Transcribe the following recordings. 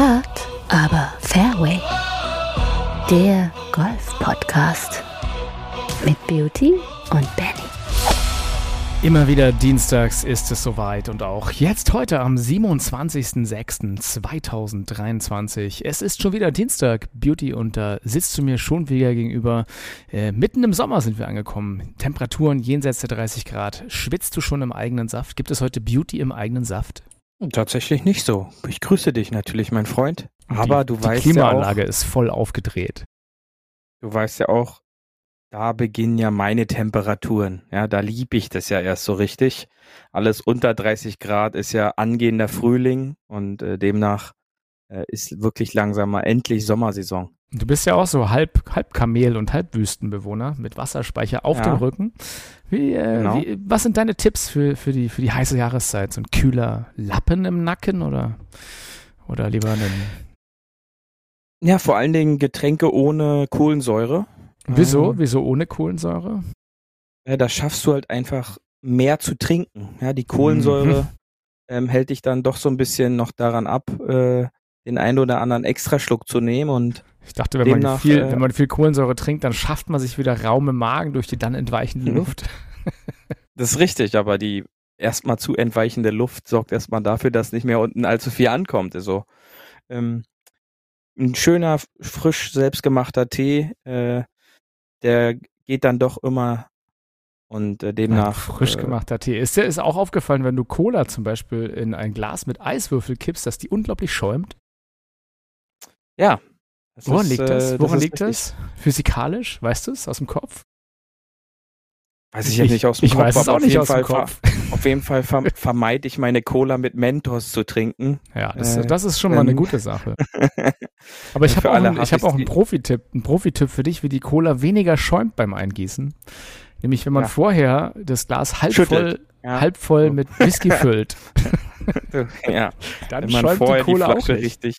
Hard, aber Fairway. Der Golf-Podcast mit Beauty und Benny. Immer wieder dienstags ist es soweit und auch jetzt heute am 27.06.2023. Es ist schon wieder Dienstag, Beauty, und da sitzt du mir schon wieder gegenüber. Äh, mitten im Sommer sind wir angekommen. Temperaturen jenseits der 30 Grad. Schwitzt du schon im eigenen Saft? Gibt es heute Beauty im eigenen Saft? Tatsächlich nicht so. Ich grüße dich natürlich, mein Freund. Aber die, du weißt Die Klimaanlage ja auch, ist voll aufgedreht. du weißt ja auch, da beginnen ja meine Temperaturen. Ja, da liebe ich das ja erst so richtig. Alles unter 30 Grad ist ja angehender Frühling und äh, demnach äh, ist wirklich langsam mal endlich Sommersaison. Du bist ja auch so halb, halb Kamel und halb Wüstenbewohner mit Wasserspeicher auf Ja. dem Rücken. Wie, äh, Genau. wie, was sind deine Tipps für, für, die, für die heiße Jahreszeit? So ein kühler Lappen im Nacken oder, oder lieber einen. Ja, vor allen Dingen Getränke ohne Kohlensäure. Wieso? Ähm, Wieso ohne Kohlensäure? Ja, da schaffst du halt einfach mehr zu trinken. Ja, die Kohlensäure Mhm. ähm, hält dich dann doch so ein bisschen noch daran ab, äh, den einen oder anderen Extraschluck zu nehmen und Ich dachte, wenn man, demnach, viel, äh, wenn man viel Kohlensäure trinkt, dann schafft man sich wieder Raum im Magen durch die dann entweichende Mhm. Luft. das ist richtig, aber die erstmal zu entweichende Luft sorgt erstmal dafür, dass nicht mehr unten allzu viel ankommt. Also ähm, ein schöner, frisch selbstgemachter Tee, äh, der geht dann doch immer und äh, demnach frisch äh, gemachter Tee. Ist dir ist auch aufgefallen, wenn du Cola zum Beispiel in ein Glas mit Eiswürfel kippst, dass die unglaublich schäumt? Ja. Das Woran ist, liegt das? äh, Woran ist liegt richtig. das? Physikalisch? Weißt du es aus dem Kopf? Weiß ich jetzt nicht aus dem ich Kopf, weiß es aber auch auf nicht jeden aus Fall Kopf. Auf jeden Fall ver vermeide ich meine Cola mit Mentos zu trinken. Ja, das, Äh, das ist schon mal eine gute Sache. Aber ich habe auch, einen- ich hab auch einen die- Profi-Tipp, einen Profi-Tipp für dich, wie die Cola weniger schäumt beim Eingießen. Nämlich, wenn man Ja. vorher das Glas halb Schüttelt. voll, Ja. halb voll mit Whisky füllt, ja, dann wenn man schäumt die vorher die, Cola auch Flasche nicht. richtig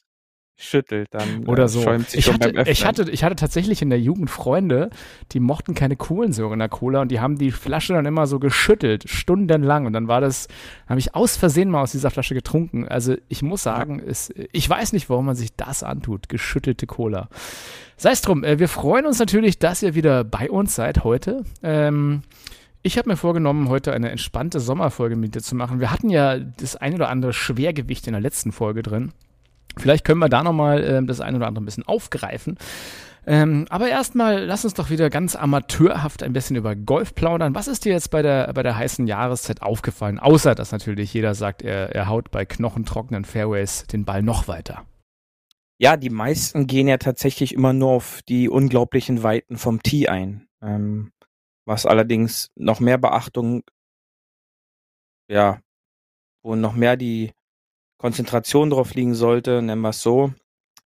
schüttelt, dann Oder äh, so. schäumt sie Ich schon hatte, ich, hatte, ich hatte tatsächlich in der Jugend Freunde, die mochten keine Kohlensäure in der Cola und die haben die Flasche dann immer so geschüttelt, stundenlang. Und dann war das, habe ich aus Versehen mal aus dieser Flasche getrunken. Also ich muss sagen, es, ich weiß nicht, warum man sich das antut, geschüttelte Cola. Sei es drum, äh, wir freuen uns natürlich, dass ihr wieder bei uns seid heute. Ähm, ich habe mir vorgenommen, heute eine entspannte Sommerfolge mit dir zu machen. Wir hatten ja das ein oder andere Schwergewicht in der letzten Folge drin. Vielleicht können wir da nochmal ähm, das ein oder andere ein bisschen aufgreifen. Ähm, aber erstmal, lass uns doch wieder ganz amateurhaft ein bisschen über Golf plaudern. Was ist dir jetzt bei der, bei der heißen Jahreszeit aufgefallen? Außer, dass natürlich jeder sagt, er, er haut bei knochentrockenen Fairways den Ball noch weiter. Ja, die meisten gehen ja tatsächlich immer nur auf die unglaublichen Weiten vom Tee ein. Ähm, was allerdings noch mehr Beachtung, ja, wo noch mehr die Konzentration drauf liegen sollte, nennen wir es so,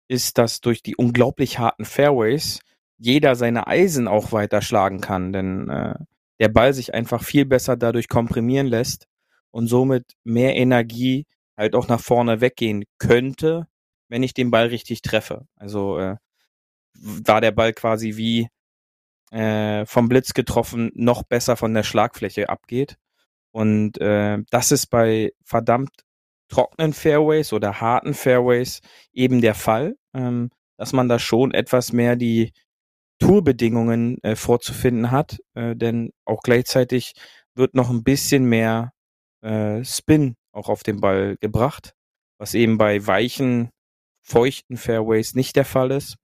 ist, dass durch die unglaublich harten Fairways jeder seine Eisen auch weiterschlagen kann, denn äh, der Ball sich einfach viel besser dadurch komprimieren lässt und somit mehr Energie halt auch nach vorne weggehen könnte, wenn ich den Ball richtig treffe. Also äh, da der Ball quasi wie äh, vom Blitz getroffen noch besser von der Schlagfläche abgeht. Und äh, das ist bei verdammt trockenen Fairways oder harten Fairways eben der Fall, ähm, dass man da schon etwas mehr die Tourbedingungen äh, vorzufinden hat, äh, denn auch gleichzeitig wird noch ein bisschen mehr äh, Spin auch auf den Ball gebracht, was eben bei weichen, feuchten Fairways nicht der Fall ist.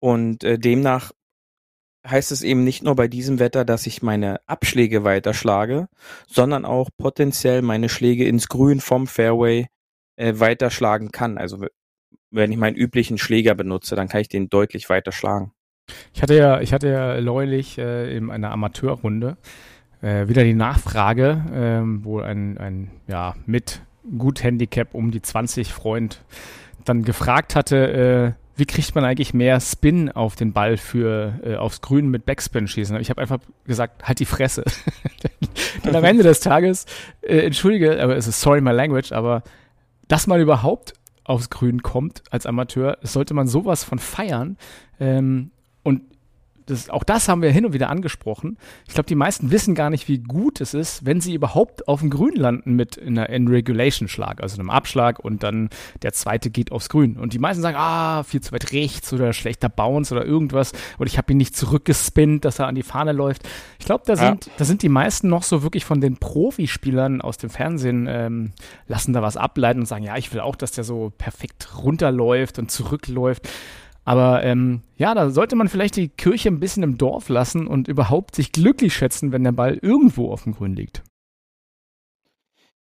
Und äh, demnach heißt es eben nicht nur bei diesem Wetter, dass ich meine Abschläge weiterschlage, sondern auch potenziell meine Schläge ins Grün vom Fairway äh, weiterschlagen kann. Also wenn ich meinen üblichen Schläger benutze, dann kann ich den deutlich weiter schlagen. Ich hatte ja, ich hatte ja neulich äh, in einer Amateurrunde äh, wieder die Nachfrage, ähm, wo ein, ein ja, mit gut Handicap um die 20 Freund dann gefragt hatte, äh, wie kriegt man eigentlich mehr Spin auf den Ball für äh, aufs Grün mit Backspin schießen? Ich habe einfach gesagt, halt die Fresse. Denn am Ende des Tages, äh, entschuldige, aber es ist sorry my language, aber dass man überhaupt aufs Grün kommt als Amateur, sollte man sowas von feiern. Ähm, und das, auch das haben wir hin und wieder angesprochen. Ich glaube, die meisten wissen gar nicht, wie gut es ist, wenn sie überhaupt auf dem Grün landen mit einer In-Regulation-Schlag, also einem Abschlag und dann der zweite geht aufs Grün. Und die meisten sagen, ah, viel zu weit rechts oder schlechter Bounce oder irgendwas. Oder ich habe ihn nicht zurückgespinnt, dass er an die Fahne läuft. Ich glaube, da sind, ja. da sind die meisten noch so wirklich von den Profispielern aus dem Fernsehen, ähm, lassen da was ableiten und sagen, ja, ich will auch, dass der so perfekt runterläuft und zurückläuft. Aber ähm, ja, da sollte man vielleicht die Kirche ein bisschen im Dorf lassen und überhaupt sich glücklich schätzen, wenn der Ball irgendwo auf dem Grün liegt.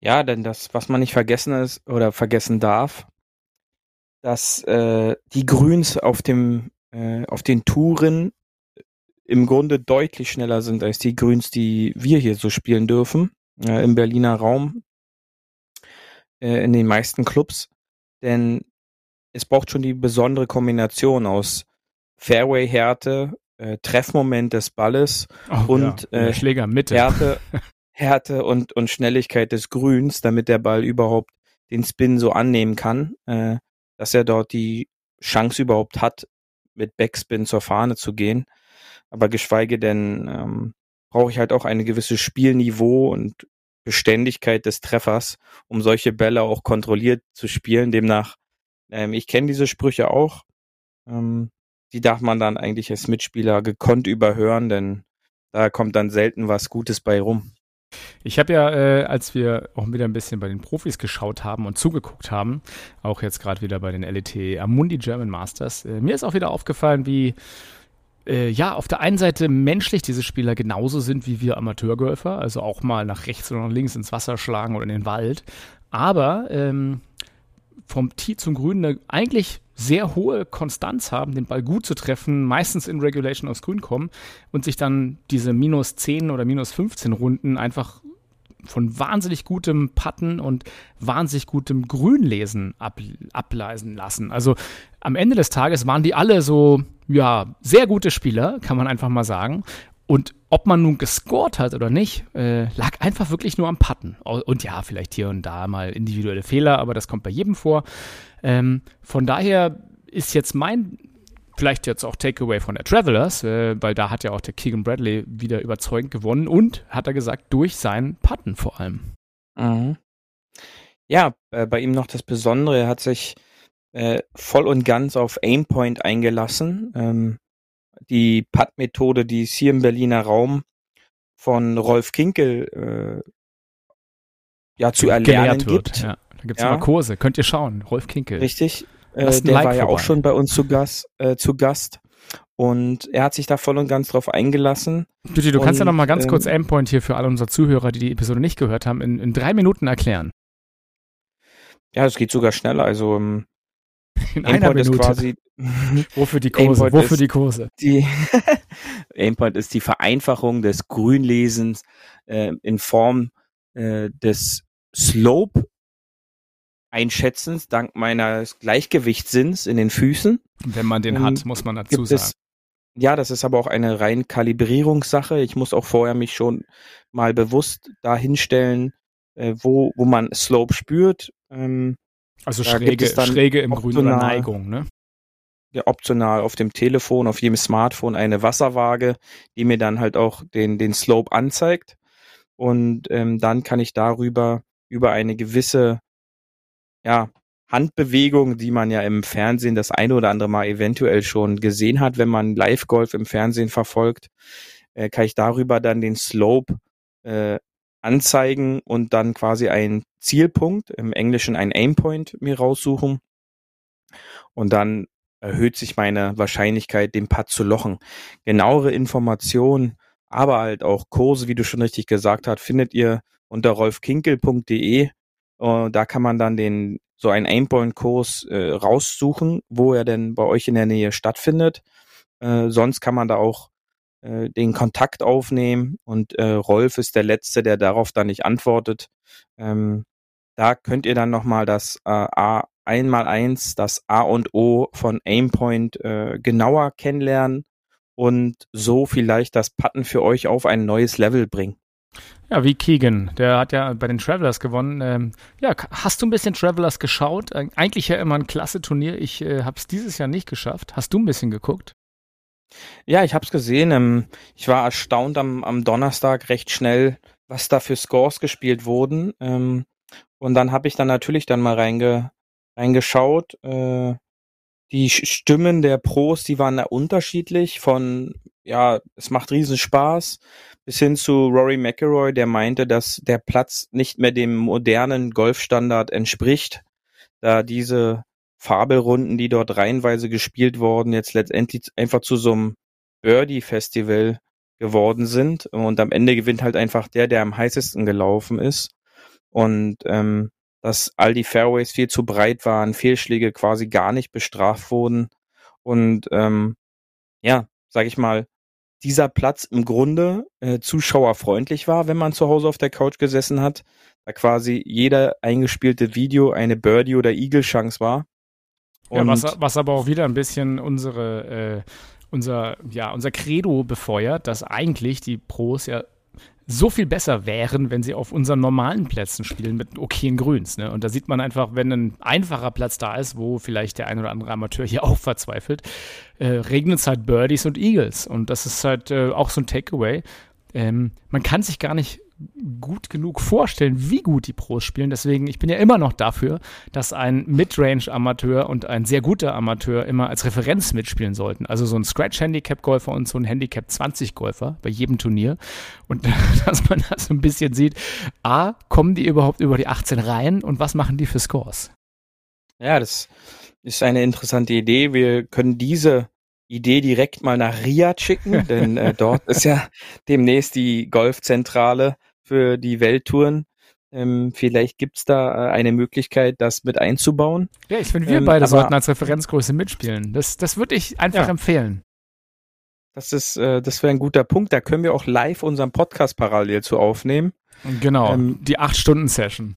Ja, denn das, was man nicht vergessen ist oder vergessen darf, dass äh, die Grüns auf dem äh, auf den Touren im Grunde deutlich schneller sind als die Grüns, die wir hier so spielen dürfen äh, im Berliner Raum äh, in den meisten Clubs. Denn es braucht schon die besondere Kombination aus Fairway-Härte, äh, Treffmoment des Balles oh, und ja. äh, Schläger Mitte. Härte, Härte und, und Schnelligkeit des Grüns, damit der Ball überhaupt den Spin so annehmen kann, äh, dass er dort die Chance überhaupt hat, mit Backspin zur Fahne zu gehen. Aber geschweige denn ähm, brauche ich halt auch eine gewisse Spielniveau und Beständigkeit des Treffers, um solche Bälle auch kontrolliert zu spielen. Demnach ähm, ich kenne diese Sprüche auch. Ähm, die darf man dann eigentlich als Mitspieler gekonnt überhören, denn da kommt dann selten was Gutes bei rum. Ich habe ja, äh, als wir auch wieder ein bisschen bei den Profis geschaut haben und zugeguckt haben, auch jetzt gerade wieder bei den LET Amundi German Masters, äh, mir ist auch wieder aufgefallen, wie äh, ja, auf der einen Seite menschlich diese Spieler genauso sind wie wir Amateurgolfer, also auch mal nach rechts oder nach links ins Wasser schlagen oder in den Wald. Aber ähm, vom Tee zum Grün eine eigentlich sehr hohe Konstanz haben, den Ball gut zu treffen, meistens in Regulation aufs Grün kommen und sich dann diese minus 10 oder minus 15 Runden einfach von wahnsinnig gutem Patten und wahnsinnig gutem Grünlesen ab, ableisen lassen. Also am Ende des Tages waren die alle so, ja, sehr gute Spieler, kann man einfach mal sagen. Und ob man nun gescored hat oder nicht, äh, lag einfach wirklich nur am Putten. Und ja, vielleicht hier und da mal individuelle Fehler, aber das kommt bei jedem vor. Ähm, von daher ist jetzt mein, vielleicht jetzt auch Takeaway von der Travelers, äh, weil da hat ja auch der Keegan Bradley wieder überzeugend gewonnen und, hat er gesagt, durch sein Putten vor allem. Mhm. Ja, äh, bei ihm noch das Besondere, er hat sich äh, voll und ganz auf Aimpoint eingelassen. Ähm, die Putt-Methode, die ist hier im Berliner Raum von Rolf Kinkel äh, ja zu erlernen gibt. Ja. Da gibt es ja. immer Kurse, könnt ihr schauen. Rolf Kinkel. Richtig. Äh, der like war ja auch schon bei uns zu Gast, äh, zu Gast. Und er hat sich da voll und ganz drauf eingelassen. Bitte, du und, kannst ja noch mal ganz ähm, kurz Endpoint hier für alle unsere Zuhörer, die die Episode nicht gehört haben, in, in drei Minuten erklären. Ja, es geht sogar schneller. Also ähm, in einer Minute. ist quasi Wofür die Kurse? Aimpoint Wofür die Kurse? Die Aimpoint ist die Vereinfachung des Grünlesens äh, in Form äh, des Slope Einschätzens dank meines Gleichgewichtssinns in den Füßen. Wenn man den hat, muss man dazu sagen. Es, ja, das ist aber auch eine rein Kalibrierungssache. Ich muss auch vorher mich schon mal bewusst da hinstellen, äh, wo, wo man Slope spürt. Ähm, also schräge, schräge im Grün oder Neigung, ne? ja, optional auf dem Telefon, auf jedem Smartphone eine Wasserwaage, die mir dann halt auch den, den Slope anzeigt. Und ähm, dann kann ich darüber über eine gewisse ja, Handbewegung, die man ja im Fernsehen das eine oder andere Mal eventuell schon gesehen hat, wenn man Live-Golf im Fernsehen verfolgt, äh, kann ich darüber dann den Slope äh, anzeigen und dann quasi einen Zielpunkt, im Englischen ein Aimpoint mir raussuchen. Und dann erhöht sich meine Wahrscheinlichkeit, den Putt zu lochen. Genauere Informationen, aber halt auch Kurse, wie du schon richtig gesagt hast, findet ihr unter rolfkinkel.de. Da kann man dann den so einen Aimpoint-Kurs äh, raussuchen, wo er denn bei euch in der Nähe stattfindet. Äh, sonst kann man da auch äh, den Kontakt aufnehmen und äh, Rolf ist der Letzte, der darauf dann nicht antwortet. Ähm, da könnt ihr dann nochmal das äh, A einmal eins das A und O von Aimpoint äh, genauer kennenlernen und so vielleicht das Putten für euch auf ein neues Level bringen. Ja, wie Keegan, der hat ja bei den Travelers gewonnen. Ähm, ja, hast du ein bisschen Travelers geschaut? Eigentlich ja immer ein klasse Turnier. Ich äh, habe es dieses Jahr nicht geschafft. Hast du ein bisschen geguckt? Ja, ich habe es gesehen. Ähm, ich war erstaunt am, am Donnerstag recht schnell, was da für Scores gespielt wurden. Ähm, und dann habe ich dann natürlich dann mal reinge, reingeschaut. Äh, die Stimmen der Pros, die waren da unterschiedlich von, ja, es macht riesen Spaß, bis hin zu Rory McIlroy, der meinte, dass der Platz nicht mehr dem modernen Golfstandard entspricht, da diese Fabelrunden, die dort reihenweise gespielt wurden, jetzt letztendlich einfach zu so einem Birdie-Festival geworden sind. Und am Ende gewinnt halt einfach der, der am heißesten gelaufen ist. Und ähm, dass all die Fairways viel zu breit waren, Fehlschläge quasi gar nicht bestraft wurden. Und ähm, ja, sag ich mal, dieser Platz im Grunde äh, zuschauerfreundlich war, wenn man zu Hause auf der Couch gesessen hat, da quasi jeder eingespielte Video eine Birdie oder Eagle Chance war. Ja, was, was aber auch wieder ein bisschen unsere, äh, unser, ja, unser Credo befeuert, dass eigentlich die Pros ja so viel besser wären, wenn sie auf unseren normalen Plätzen spielen mit okayen Grüns. Ne? Und da sieht man einfach, wenn ein einfacher Platz da ist, wo vielleicht der ein oder andere Amateur hier auch verzweifelt, äh, regnet es halt Birdies und Eagles. Und das ist halt äh, auch so ein Takeaway. Ähm, man kann sich gar nicht gut genug vorstellen, wie gut die Pros spielen. Deswegen, ich bin ja immer noch dafür, dass ein Midrange-Amateur und ein sehr guter Amateur immer als Referenz mitspielen sollten. Also so ein Scratch-Handicap-Golfer und so ein Handicap-20-Golfer bei jedem Turnier. Und dass man das so ein bisschen sieht, A, kommen die überhaupt über die 18 rein und was machen die für Scores? Ja, das ist eine interessante Idee. Wir können diese Idee direkt mal nach Riyadh schicken, denn äh, dort ist ja demnächst die Golfzentrale für die Welttouren. Ähm, vielleicht gibt's da äh, eine Möglichkeit, das mit einzubauen. Ja, ich finde, wir ähm, beide sollten als Referenzgröße mitspielen. Das, das würde ich einfach ja. empfehlen. Das ist, äh, das wäre ein guter Punkt. Da können wir auch live unseren Podcast parallel zu aufnehmen. Genau, ähm, die 8-Stunden-Session.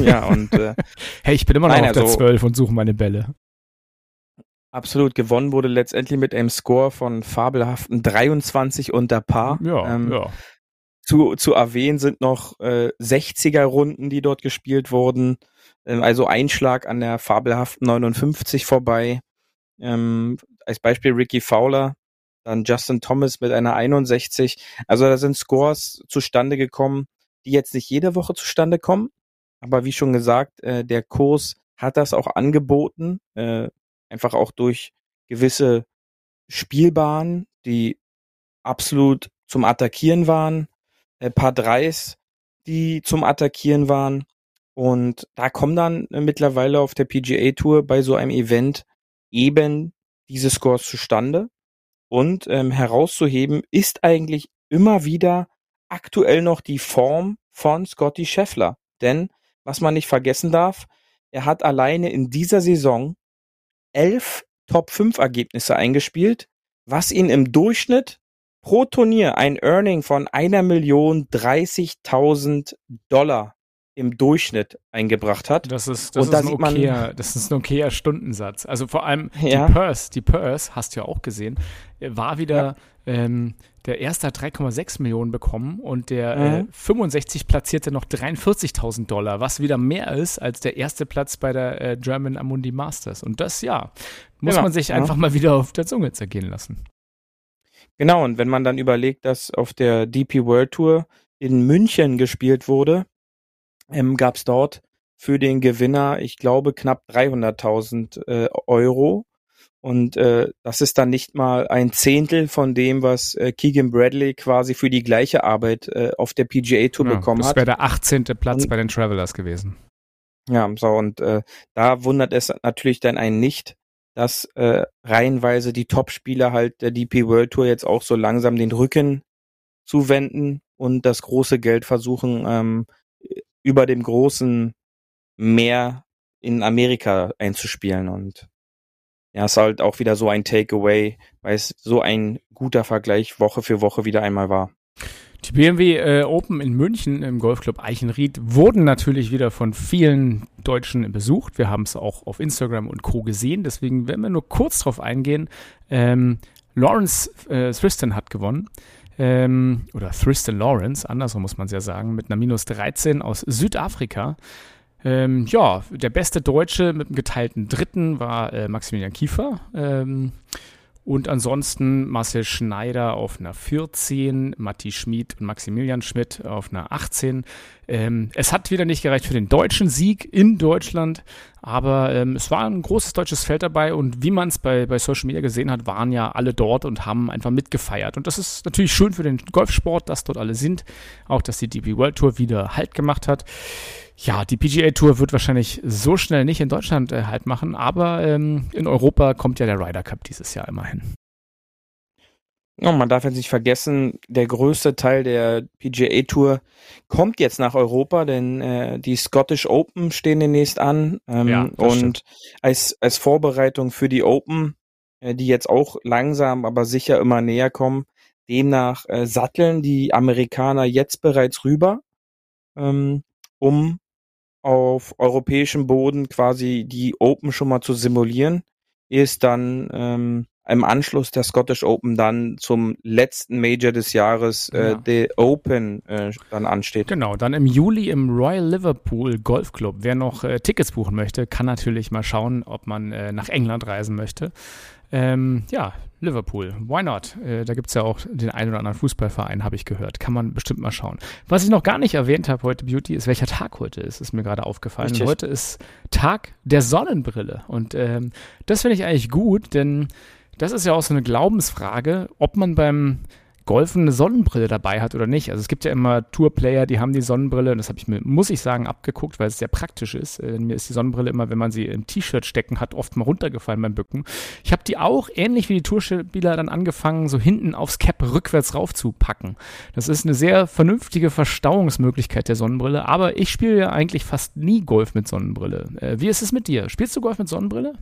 ja, und äh, hey, ich bin immer noch nein, auf der also, 12 und suche meine Bälle. Absolut gewonnen wurde letztendlich mit einem Score von fabelhaften 23 unter Paar. Ja, ähm, ja zu, zu erwähnen sind noch äh, 60er-Runden, die dort gespielt wurden. Ähm, also Einschlag an der fabelhaften 59 vorbei. Ähm, als Beispiel Ricky Fowler, dann Justin Thomas mit einer 61. Also da sind Scores zustande gekommen, die jetzt nicht jede Woche zustande kommen. Aber wie schon gesagt, äh, der Kurs hat das auch angeboten, äh, einfach auch durch gewisse Spielbahnen, die absolut zum Attackieren waren, äh, paar Dreis, die zum Attackieren waren. Und da kommen dann äh, mittlerweile auf der PGA Tour bei so einem Event eben diese Scores zustande. Und ähm, herauszuheben ist eigentlich immer wieder aktuell noch die Form von Scotty Scheffler. Denn, was man nicht vergessen darf, er hat alleine in dieser Saison elf Top 5 Ergebnisse eingespielt, was ihn im Durchschnitt pro Turnier ein Earning von einer Million dreißigtausend Dollar im Durchschnitt eingebracht hat. Das ist, das, ist, da ein okayer, das ist ein okayer Stundensatz. Also vor allem ja. die Purse, die Purse, hast du ja auch gesehen, war wieder, ja. ähm, der erste hat 3,6 Millionen bekommen und der mhm. äh, 65 platzierte noch 43.000 Dollar, was wieder mehr ist als der erste Platz bei der äh, German Amundi Masters. Und das, ja, muss genau. man sich ja. einfach mal wieder auf der Zunge zergehen lassen. Genau, und wenn man dann überlegt, dass auf der DP World Tour in München gespielt wurde, ähm, gab es dort für den Gewinner, ich glaube, knapp 300.000 äh, Euro. Und äh, das ist dann nicht mal ein Zehntel von dem, was äh, Keegan Bradley quasi für die gleiche Arbeit äh, auf der PGA Tour ja, bekommen das hat. Das wäre der 18. Platz und, bei den Travelers gewesen. Ja, so und äh, da wundert es natürlich dann einen nicht, dass äh, reihenweise die Top-Spieler halt der DP World Tour jetzt auch so langsam den Rücken zuwenden und das große Geld versuchen, ähm, über dem großen Meer in Amerika einzuspielen. Und ja, ist halt auch wieder so ein Takeaway, weil es so ein guter Vergleich Woche für Woche wieder einmal war. Die BMW äh, Open in München im Golfclub Eichenried wurden natürlich wieder von vielen Deutschen besucht. Wir haben es auch auf Instagram und Co. gesehen. Deswegen werden wir nur kurz drauf eingehen. Ähm, Lawrence äh, Thriston hat gewonnen. Ähm, oder Thriston Lawrence, andersrum muss man es ja sagen, mit einer Minus 13 aus Südafrika. Ähm, ja, der beste Deutsche mit einem geteilten Dritten war äh, Maximilian Kiefer. Ähm, Und ansonsten Marcel Schneider auf einer 14, Matti Schmid und Maximilian Schmidt auf einer 18. Ähm, es hat wieder nicht gereicht für den deutschen Sieg in Deutschland, aber ähm, es war ein großes deutsches Feld dabei und wie man es bei, bei Social Media gesehen hat, waren ja alle dort und haben einfach mitgefeiert. Und das ist natürlich schön für den Golfsport, dass dort alle sind. Auch, dass die DP World Tour wieder Halt gemacht hat. Ja, die PGA Tour wird wahrscheinlich so schnell nicht in Deutschland äh, halt machen, aber ähm, in Europa kommt ja der Ryder Cup dieses Jahr immerhin. Oh, man darf jetzt nicht vergessen, der größte Teil der PGA Tour kommt jetzt nach Europa, denn äh, die Scottish Open stehen demnächst an. Ähm, ja, und als, als Vorbereitung für die Open, äh, die jetzt auch langsam, aber sicher immer näher kommen, demnach äh, satteln die Amerikaner jetzt bereits rüber, ähm, um auf europäischem Boden quasi die Open schon mal zu simulieren, ist dann ähm, im Anschluss der Scottish Open dann zum letzten Major des Jahres äh, ja. der Open äh, dann ansteht. Genau, dann im Juli im Royal Liverpool Golf Club. Wer noch äh, Tickets buchen möchte, kann natürlich mal schauen, ob man äh, nach England reisen möchte. Ähm, ja, Liverpool, why not? Äh, da gibt es ja auch den einen oder anderen Fußballverein, habe ich gehört. Kann man bestimmt mal schauen. Was ich noch gar nicht erwähnt habe heute, Beauty, ist, welcher Tag heute ist. Ist mir gerade aufgefallen. Heute ist Tag der Sonnenbrille. Und ähm, das finde ich eigentlich gut, denn das ist ja auch so eine Glaubensfrage, ob man beim Golfen eine Sonnenbrille dabei hat oder nicht. Also es gibt ja immer Tourplayer, die haben die Sonnenbrille und das habe ich mir, muss ich sagen, abgeguckt, weil es sehr praktisch ist. Äh, mir ist die Sonnenbrille immer, wenn man sie im T-Shirt stecken hat, oft mal runtergefallen beim Bücken. Ich habe die auch, ähnlich wie die Tourspieler, dann angefangen, so hinten aufs Cap rückwärts raufzupacken. Das ist eine sehr vernünftige Verstauungsmöglichkeit der Sonnenbrille, aber ich spiele ja eigentlich fast nie Golf mit Sonnenbrille. Äh, wie ist es mit dir? Spielst du Golf mit Sonnenbrille?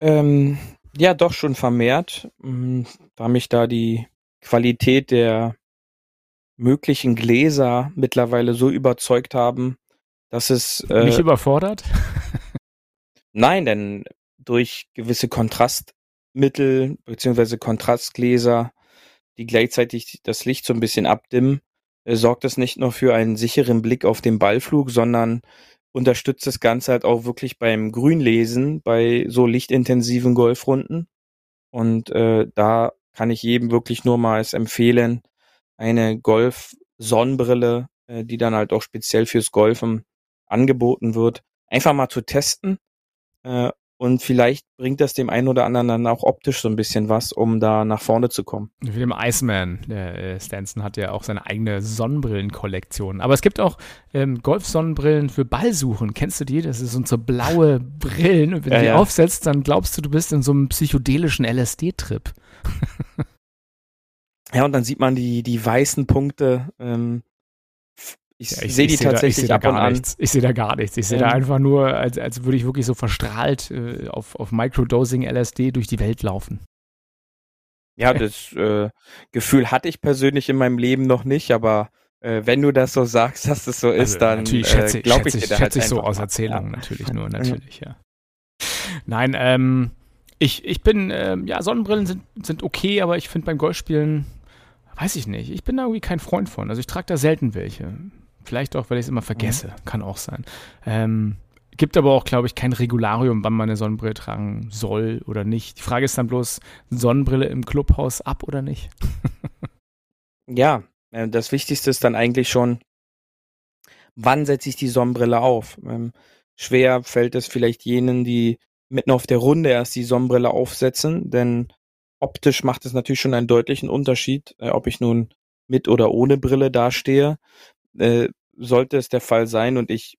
Ähm, ja, doch schon vermehrt, mm, da mich da die Qualität der möglichen Gläser mittlerweile so überzeugt haben, dass es äh, nicht überfordert. Nein, denn durch gewisse Kontrastmittel beziehungsweise Kontrastgläser, die gleichzeitig das Licht so ein bisschen abdimmen, äh, sorgt es nicht nur für einen sicheren Blick auf den Ballflug, sondern unterstützt das Ganze halt auch wirklich beim Grünlesen bei so lichtintensiven Golfrunden. Und äh, da kann ich jedem wirklich nur mal empfehlen, eine Golf-Sonnenbrille, äh, die dann halt auch speziell fürs Golfen angeboten wird, einfach mal zu testen äh, und vielleicht bringt das dem einen oder anderen dann auch optisch so ein bisschen was, um da nach vorne zu kommen. Wie dem Iceman. Der äh, Stanson hat ja auch seine eigene Sonnenbrillenkollektion. Aber es gibt auch ähm, Golf-Sonnenbrillen für Ballsuchen. Kennst du die? Das sind so blaue Brillen. Und wenn ja, du die ja. aufsetzt, dann glaubst du, du bist in so einem psychedelischen LSD-Trip. ja, und dann sieht man die, die weißen Punkte ähm, ich, ja, ich sehe die tatsächlich da, ab und an. Nichts. Ich sehe da gar nichts. Ich sehe da einfach nur, als, als würde ich wirklich so verstrahlt äh, auf, auf Microdosing LSD durch die Welt laufen. Ja, das äh, Gefühl hatte ich persönlich in meinem Leben noch nicht, aber äh, wenn du das so sagst, dass es so ist, also, dann natürlich schätze, äh, glaube ich schätze, dir schätze halt ich so aus Erzählungen ja. natürlich nur, natürlich, ja. Nein, ähm, ich, ich bin, ähm, ja, Sonnenbrillen sind, sind okay, aber ich finde beim Golfspielen, weiß ich nicht, ich bin da irgendwie kein Freund von. Also ich trage da selten welche. Vielleicht auch, weil ich es immer vergesse. Mhm. Kann auch sein. Ähm, gibt aber auch, glaube ich, kein Regularium, wann man eine Sonnenbrille tragen soll oder nicht. Die Frage ist dann bloß, Sonnenbrille im Clubhaus ab oder nicht? ja, äh, das Wichtigste ist dann eigentlich schon, wann setze ich die Sonnenbrille auf? Ähm, schwer fällt es vielleicht jenen, die mitten auf der Runde erst die Sonnenbrille aufsetzen, denn optisch macht es natürlich schon einen deutlichen Unterschied, äh, ob ich nun mit oder ohne Brille dastehe äh, sollte es der Fall sein und ich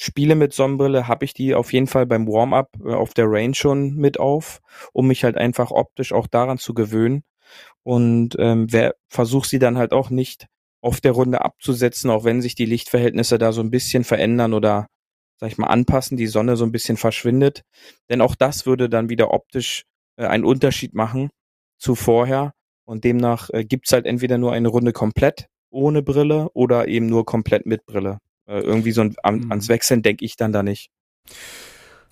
spiele mit Sonnenbrille, habe ich die auf jeden Fall beim Warm-up äh, auf der Range schon mit auf, um mich halt einfach optisch auch daran zu gewöhnen. Und ähm, wer versucht sie dann halt auch nicht auf der Runde abzusetzen, auch wenn sich die Lichtverhältnisse da so ein bisschen verändern oder sag ich mal anpassen, die Sonne so ein bisschen verschwindet. Denn auch das würde dann wieder optisch äh, einen Unterschied machen zu vorher. Und demnach äh, gibt's halt entweder nur eine Runde komplett ohne Brille oder eben nur komplett mit Brille. Äh, irgendwie so ein, an, mhm. ans Wechseln denke ich dann da nicht.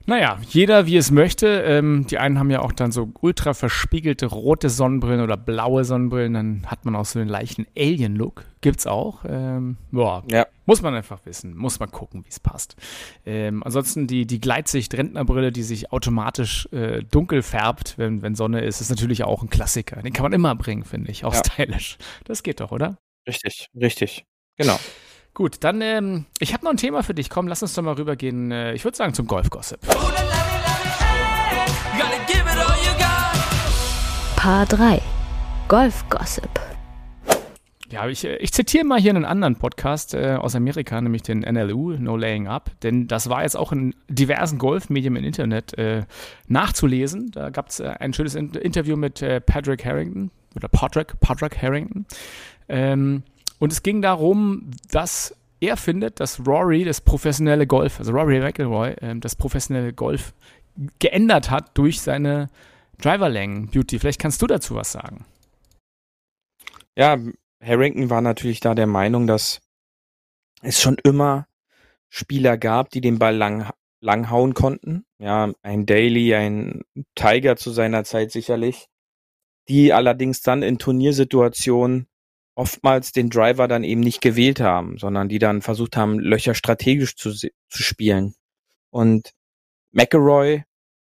Naja, jeder wie es möchte. Ähm, die einen haben ja auch dann so ultra verspiegelte rote Sonnenbrillen oder blaue Sonnenbrillen. Dann hat man auch so den leichten Alien-Look. Gibt's auch. Ähm, boah, ja. Muss man einfach wissen. Muss man gucken, wie es passt. Ähm, ansonsten die, die Gleitsicht-Rentnerbrille, die sich automatisch äh, dunkel färbt, wenn, wenn Sonne ist, ist natürlich auch ein Klassiker. Den kann man immer bringen, finde ich. Auch ja. stylisch. Das geht doch, oder? Richtig, richtig. Genau. Gut, dann, ähm, ich habe noch ein Thema für dich. Komm, lass uns doch mal rübergehen. Äh, ich würde sagen zum Golf-Gossip. Paar 3. Golf-Gossip. Ja, ich, äh, ich zitiere mal hier einen anderen Podcast äh, aus Amerika, nämlich den NLU, No Laying Up, denn das war jetzt auch in diversen Golfmedien im Internet äh, nachzulesen. Da gab es äh, ein schönes Interview mit äh, Patrick Harrington oder Patrick, Patrick Harrington. Ähm, und es ging darum, dass er findet, dass Rory das professionelle Golf, also Rory McIlroy, äh, das professionelle Golf geändert hat durch seine Driverlängen. Beauty, vielleicht kannst du dazu was sagen. Ja, Harrington war natürlich da der Meinung, dass es schon immer Spieler gab, die den Ball lang, lang hauen konnten. Ja, ein Daly, ein Tiger zu seiner Zeit sicherlich, die allerdings dann in Turniersituationen oftmals den Driver dann eben nicht gewählt haben, sondern die dann versucht haben, Löcher strategisch zu, zu spielen. Und McElroy,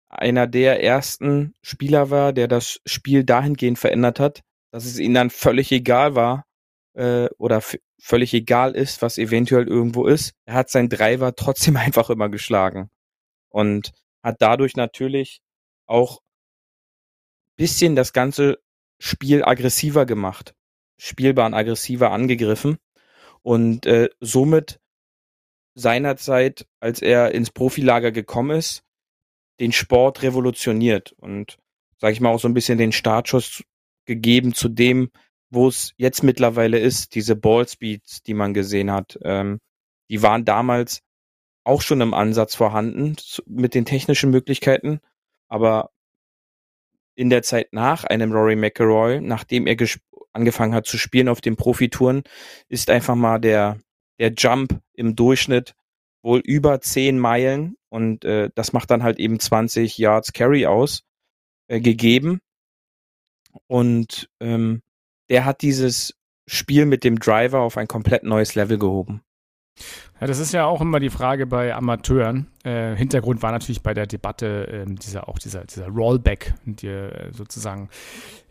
einer der ersten Spieler war, der das Spiel dahingehend verändert hat, dass es ihnen dann völlig egal war äh, oder völlig egal ist, was eventuell irgendwo ist. Er hat seinen Driver trotzdem einfach immer geschlagen und hat dadurch natürlich auch bisschen das ganze Spiel aggressiver gemacht. Spielbahn aggressiver angegriffen und äh, somit seinerzeit, als er ins Profilager gekommen ist, den Sport revolutioniert und, sag ich mal, auch so ein bisschen den Startschuss gegeben zu dem, wo es jetzt mittlerweile ist, diese Ballspeeds, die man gesehen hat. Ähm, die waren damals auch schon im Ansatz vorhanden mit den technischen Möglichkeiten, aber in der Zeit nach einem Rory McIlroy, nachdem er angefangen hat zu spielen auf den Profitouren, ist einfach mal der, der Jump im Durchschnitt wohl über 10 Meilen und äh, das macht dann halt eben 20 Yards Carry aus, äh, gegeben. Und ähm, der hat dieses Spiel mit dem Driver auf ein komplett neues Level gehoben. Ja, das ist ja auch immer die Frage bei Amateuren. Äh, Hintergrund war natürlich bei der Debatte äh, dieser auch dieser, dieser Rollback, der sozusagen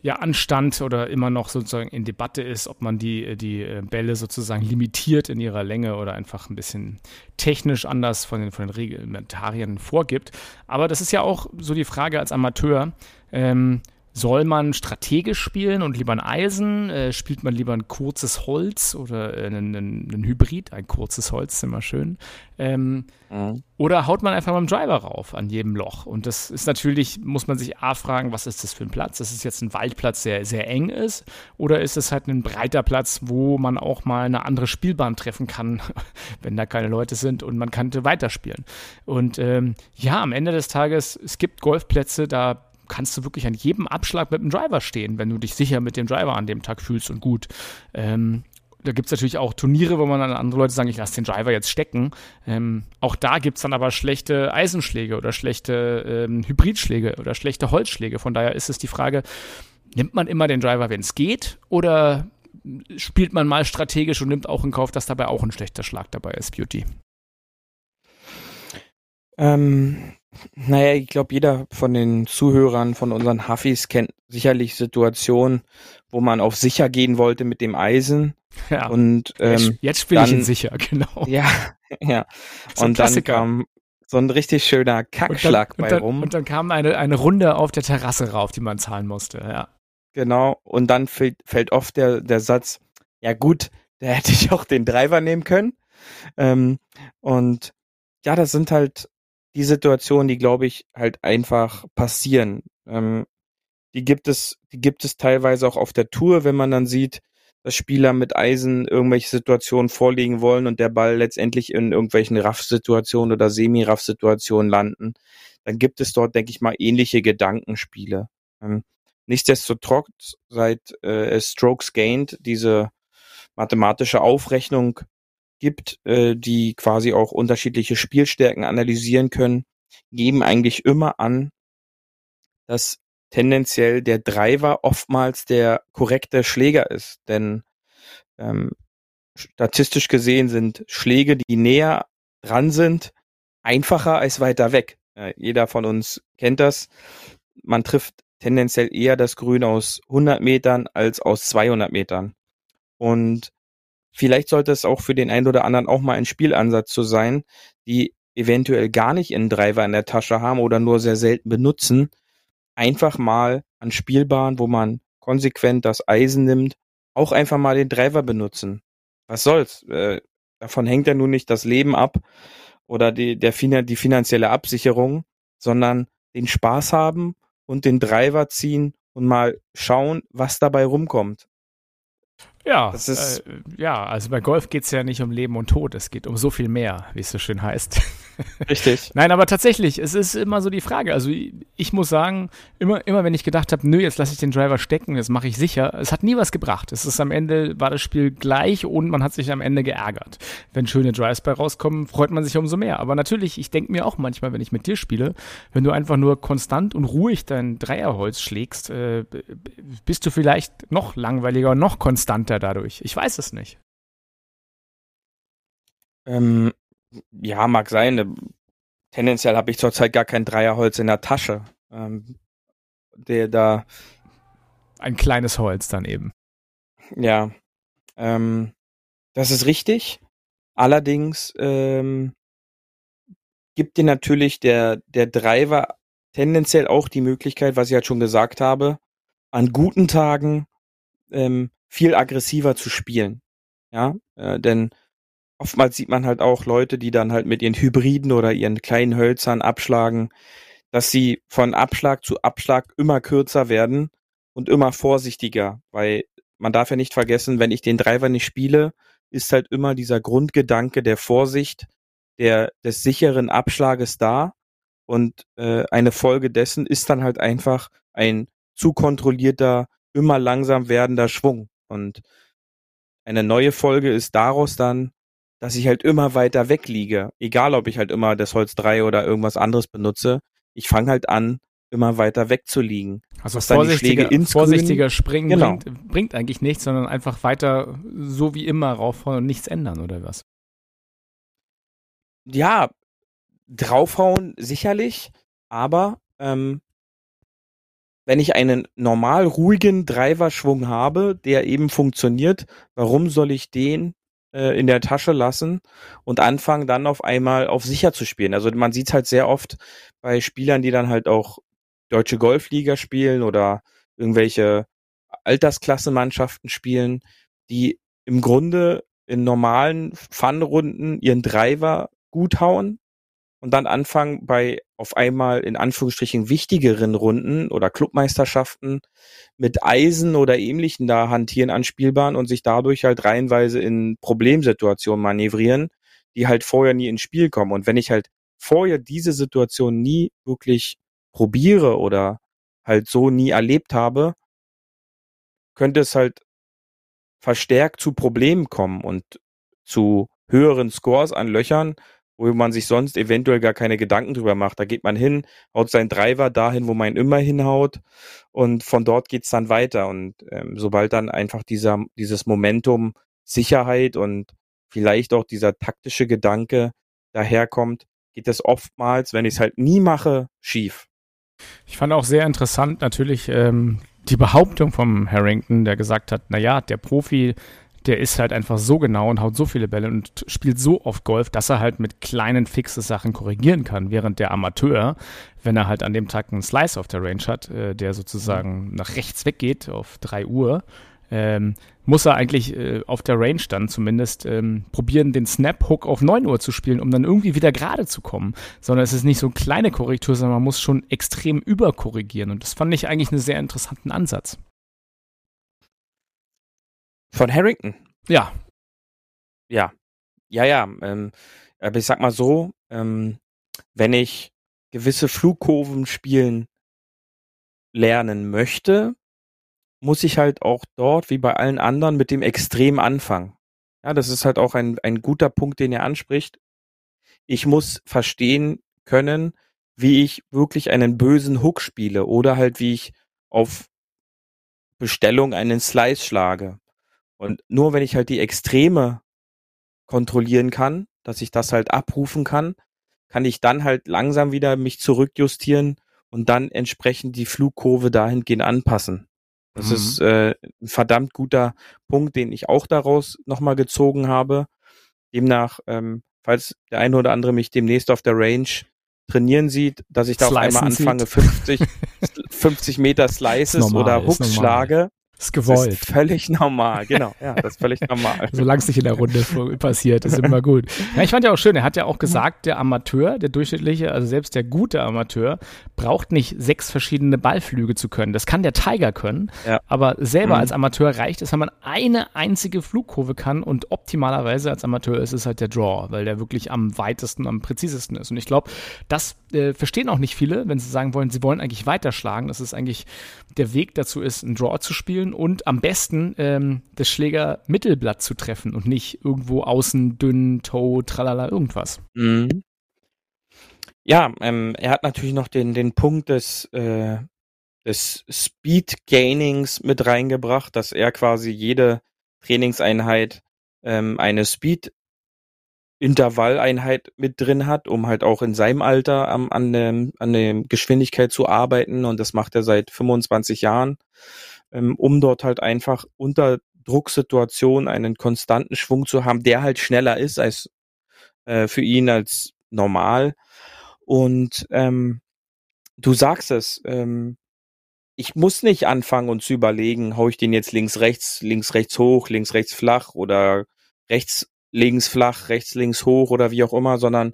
ja anstand oder immer noch sozusagen in Debatte ist, ob man die, die äh, Bälle sozusagen limitiert in ihrer Länge oder einfach ein bisschen technisch anders von den, von den Reglementarien vorgibt. Aber das ist ja auch so die Frage als Amateur. Ähm, soll man strategisch spielen und lieber ein Eisen? Äh, spielt man lieber ein kurzes Holz oder äh, einen, einen, Hybrid? Ein kurzes Holz ist immer schön. Ähm, mhm. Oder haut man einfach mal einen Driver rauf an jedem Loch? Und das ist natürlich, muss man sich A fragen, was ist das für ein Platz? Ist es jetzt ein Waldplatz, der sehr eng ist? Oder ist es halt ein breiter Platz, wo man auch mal eine andere Spielbahn treffen kann, wenn da keine Leute sind und man könnte weiterspielen? Und ähm, ja, am Ende des Tages, es gibt Golfplätze, da kannst du wirklich an jedem Abschlag mit dem Driver stehen, wenn du dich sicher mit dem Driver an dem Tag fühlst und gut. Ähm, da gibt es natürlich auch Turniere, wo man dann andere Leute sagen, ich lasse den Driver jetzt stecken. Ähm, auch da gibt es dann aber schlechte Eisenschläge oder schlechte ähm, Hybridschläge oder schlechte Holzschläge. Von daher ist es die Frage, nimmt man immer den Driver, wenn es geht, oder spielt man mal strategisch und nimmt auch in Kauf, dass dabei auch ein schlechter Schlag dabei ist, Beauty? Ähm, naja, ich glaube, jeder von den Zuhörern, von unseren Huffis kennt sicherlich Situationen, wo man auf sicher gehen wollte mit dem Eisen. Ja. Und ähm, jetzt spiele ich ihn sicher, genau. Ja, ja. So und dann kam so ein richtig schöner Kackschlag und dann, bei und dann, rum. Und dann kam eine, eine Runde auf der Terrasse rauf, die man zahlen musste, ja. Genau. Und dann fällt, fällt oft der, der Satz, ja gut, da hätte ich auch den Driver nehmen können. Ähm, und ja, das sind halt die Situationen, die glaube ich halt einfach passieren. Ähm, die gibt es, die gibt es teilweise auch auf der Tour, wenn man dann sieht, dass Spieler mit Eisen irgendwelche Situationen vorlegen wollen und der Ball letztendlich in irgendwelchen Raff-Situationen oder Semi-Raff-Situationen landen, dann gibt es dort, denke ich mal, ähnliche Gedankenspiele. Ähm, nichtsdestotrotz, seit äh, Strokes Gained diese mathematische Aufrechnung gibt, äh, die quasi auch unterschiedliche Spielstärken analysieren können, geben eigentlich immer an, dass tendenziell der Driver oftmals der korrekte Schläger ist. Denn ähm, statistisch gesehen sind Schläge, die näher dran sind, einfacher als weiter weg. Äh, jeder von uns kennt das. Man trifft tendenziell eher das Grün aus 100 Metern als aus 200 Metern. Und vielleicht sollte es auch für den einen oder anderen auch mal ein Spielansatz zu sein, die eventuell gar nicht einen Driver in der Tasche haben oder nur sehr selten benutzen, einfach mal an Spielbahnen, wo man konsequent das Eisen nimmt, auch einfach mal den Driver benutzen. Was soll's? Äh, davon hängt ja nun nicht das Leben ab oder die, der, die finanzielle Absicherung, sondern den Spaß haben und den Driver ziehen und mal schauen, was dabei rumkommt. Ja, das ist, äh, ja, also bei Golf geht es ja nicht um Leben und Tod, es geht um so viel mehr, wie es so schön heißt. Richtig. Nein, aber tatsächlich, es ist immer so die Frage. Also ich muss sagen, immer, immer wenn ich gedacht habe, nö, jetzt lasse ich den Driver stecken, das mache ich sicher, es hat nie was gebracht. Es ist am Ende, war das Spiel gleich und man hat sich am Ende geärgert. Wenn schöne Drives bei rauskommen, freut man sich umso mehr. Aber natürlich, ich denke mir auch manchmal, wenn ich mit dir spiele, wenn du einfach nur konstant und ruhig dein Dreierholz schlägst, äh, bist du vielleicht noch langweiliger und noch konstanter dadurch. Ich weiß es nicht. Ähm, ja, mag sein. Tendenziell habe ich zurzeit gar kein Dreierholz in der Tasche. Ähm, der da. Ein kleines Holz dann eben. Ja. Ähm, das ist richtig. Allerdings ähm, gibt dir natürlich der, der Driver tendenziell auch die Möglichkeit, was ich halt schon gesagt habe, an guten Tagen ähm, viel aggressiver zu spielen. Ja, äh, denn oftmals sieht man halt auch Leute, die dann halt mit ihren Hybriden oder ihren kleinen Hölzern abschlagen, dass sie von Abschlag zu Abschlag immer kürzer werden und immer vorsichtiger, weil man darf ja nicht vergessen, wenn ich den Driver nicht spiele, ist halt immer dieser Grundgedanke der Vorsicht, der des sicheren Abschlages da und äh, eine Folge dessen ist dann halt einfach ein zu kontrollierter, immer langsam werdender Schwung und eine neue Folge ist daraus dann dass ich halt immer weiter weg liege. Egal, ob ich halt immer das Holz 3 oder irgendwas anderes benutze. Ich fange halt an, immer weiter weg zu liegen. Also vorsichtiger, vorsichtiger Springen genau. bringt, bringt, eigentlich nichts, sondern einfach weiter so wie immer raufhauen und nichts ändern, oder was? Ja, draufhauen sicherlich, aber ähm, wenn ich einen normal ruhigen Driverschwung habe, der eben funktioniert, warum soll ich den äh, in der Tasche lassen und anfangen dann auf einmal auf sicher zu spielen. Also man sieht halt sehr oft bei Spielern, die dann halt auch deutsche Golfliga spielen oder irgendwelche Altersklassemannschaften spielen, die im Grunde in normalen Fun-Runden ihren Driver gut hauen und dann anfangen bei auf einmal in Anführungsstrichen wichtigeren Runden oder Clubmeisterschaften mit Eisen oder ähnlichen da hantieren an Spielbahn und sich dadurch halt reihenweise in Problemsituationen manövrieren, die halt vorher nie ins Spiel kommen. Und wenn ich halt vorher diese Situation nie wirklich probiere oder halt so nie erlebt habe, könnte es halt verstärkt zu Problemen kommen und zu höheren Scores an Löchern, wo man sich sonst eventuell gar keine Gedanken drüber macht. Da geht man hin, haut seinen Driver dahin, wo man immer hinhaut und von dort geht's dann weiter. Und ähm, sobald dann einfach dieser, dieses Momentum Sicherheit und vielleicht auch dieser taktische Gedanke daherkommt, geht es oftmals, wenn ich es halt nie mache, schief. Ich fand auch sehr interessant natürlich ähm, die Behauptung vom Harrington, der gesagt hat, na ja, der Profi der ist halt einfach so genau und haut so viele Bälle und spielt so oft Golf, dass er halt mit kleinen fixe Sachen korrigieren kann, während der Amateur, wenn er halt an dem Tag einen Slice auf der Range hat, äh, der sozusagen mhm. nach rechts weggeht auf 3 Uhr, ähm, muss er eigentlich äh, auf der Range dann zumindest ähm, probieren, den Snap-Hook auf 9 Uhr zu spielen, um dann irgendwie wieder gerade zu kommen. Sondern es ist nicht so eine kleine Korrektur, sondern man muss schon extrem überkorrigieren. Und das fand ich eigentlich einen sehr interessanten Ansatz. Von Harrington. Ja. Ja. Ja, ja. Ähm, aber ich sag mal so, ähm, wenn ich gewisse Flugkurven spielen lernen möchte, muss ich halt auch dort, wie bei allen anderen, mit dem Extrem anfangen. Ja, das ist halt auch ein, ein guter Punkt, den er anspricht. Ich muss verstehen können, wie ich wirklich einen bösen Hook spiele oder halt wie ich auf Bestellung einen Slice schlage. Und nur wenn ich halt die Extreme kontrollieren kann, dass ich das halt abrufen kann, kann ich dann halt langsam wieder mich zurückjustieren und dann entsprechend die Flugkurve dahingehend anpassen. Das mhm. ist äh, ein verdammt guter Punkt, den ich auch daraus nochmal gezogen habe. Demnach, ähm, falls der eine oder andere mich demnächst auf der Range trainieren sieht, dass ich da Slicen auf einmal anfange, 50, 50 Meter Slices normal, oder Hooks schlage, ist gewollt. Das ist völlig normal, genau. Ja, das ist völlig normal. Solange es nicht in der Runde passiert, ist immer gut. Ja, ich fand ja auch schön, er hat ja auch gesagt, der Amateur, der durchschnittliche, also selbst der gute Amateur, braucht nicht sechs verschiedene Ballflüge zu können. Das kann der Tiger können, ja. aber selber mhm. als Amateur reicht es, wenn man eine einzige Flugkurve kann und optimalerweise als Amateur ist es halt der Draw, weil der wirklich am weitesten, am präzisesten ist. Und ich glaube, das äh, verstehen auch nicht viele, wenn sie sagen wollen, sie wollen eigentlich weiterschlagen. Das ist eigentlich der Weg dazu ist, einen Draw zu spielen und am besten ähm, das Schläger Mittelblatt zu treffen und nicht irgendwo außen dünn, Toe, tralala, irgendwas. Mhm. Ja, ähm, er hat natürlich noch den, den Punkt des, äh, des Speed Gainings mit reingebracht, dass er quasi jede Trainingseinheit ähm, eine Speed Intervalleinheit mit drin hat, um halt auch in seinem Alter am, an, der, an der Geschwindigkeit zu arbeiten. Und das macht er seit 25 Jahren, ähm, um dort halt einfach unter Drucksituationen einen konstanten Schwung zu haben, der halt schneller ist als äh, für ihn als normal. Und ähm, du sagst es, ähm, ich muss nicht anfangen und zu überlegen, hau ich den jetzt links, rechts, links, rechts hoch, links, rechts flach oder rechts links flach, rechts, links hoch oder wie auch immer, sondern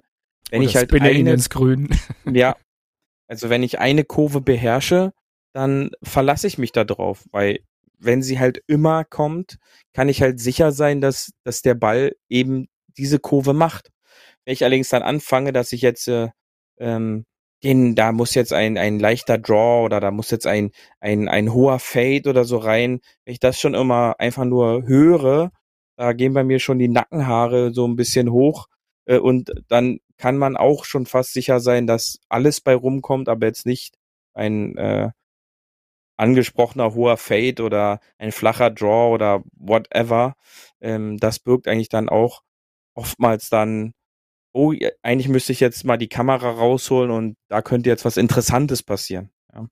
wenn oder ich halt eine, ins Grün. ja, also wenn ich eine Kurve beherrsche, dann verlasse ich mich da drauf, weil wenn sie halt immer kommt, kann ich halt sicher sein, dass, dass der Ball eben diese Kurve macht. Wenn ich allerdings dann anfange, dass ich jetzt äh, ähm, den, da muss jetzt ein, ein leichter Draw oder da muss jetzt ein, ein, ein hoher Fade oder so rein, wenn ich das schon immer einfach nur höre da gehen bei mir schon die Nackenhaare so ein bisschen hoch. Äh, und dann kann man auch schon fast sicher sein, dass alles bei rumkommt, aber jetzt nicht ein äh, angesprochener hoher Fade oder ein flacher Draw oder whatever. Ähm, das birgt eigentlich dann auch oftmals dann, oh, eigentlich müsste ich jetzt mal die Kamera rausholen und da könnte jetzt was Interessantes passieren. Ja.